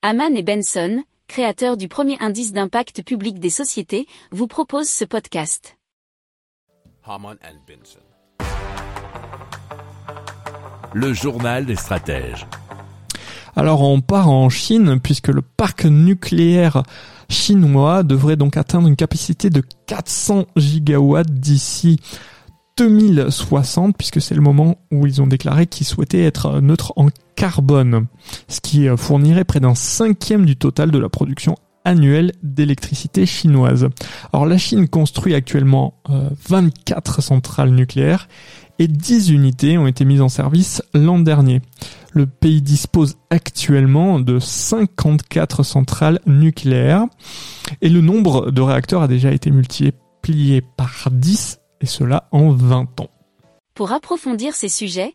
Haman et Benson, créateurs du premier indice d'impact public des sociétés, vous proposent ce podcast. Haman and Benson. Le journal des stratèges. Alors on part en Chine puisque le parc nucléaire chinois devrait donc atteindre une capacité de 400 gigawatts d'ici 2060 puisque c'est le moment où ils ont déclaré qu'ils souhaitaient être neutres en carbone, ce qui fournirait près d'un cinquième du total de la production annuelle d'électricité chinoise. Alors la Chine construit actuellement 24 centrales nucléaires et 10 unités ont été mises en service l'an dernier. Le pays dispose actuellement de 54 centrales nucléaires et le nombre de réacteurs a déjà été multiplié par 10 et cela en 20 ans. Pour approfondir ces sujets,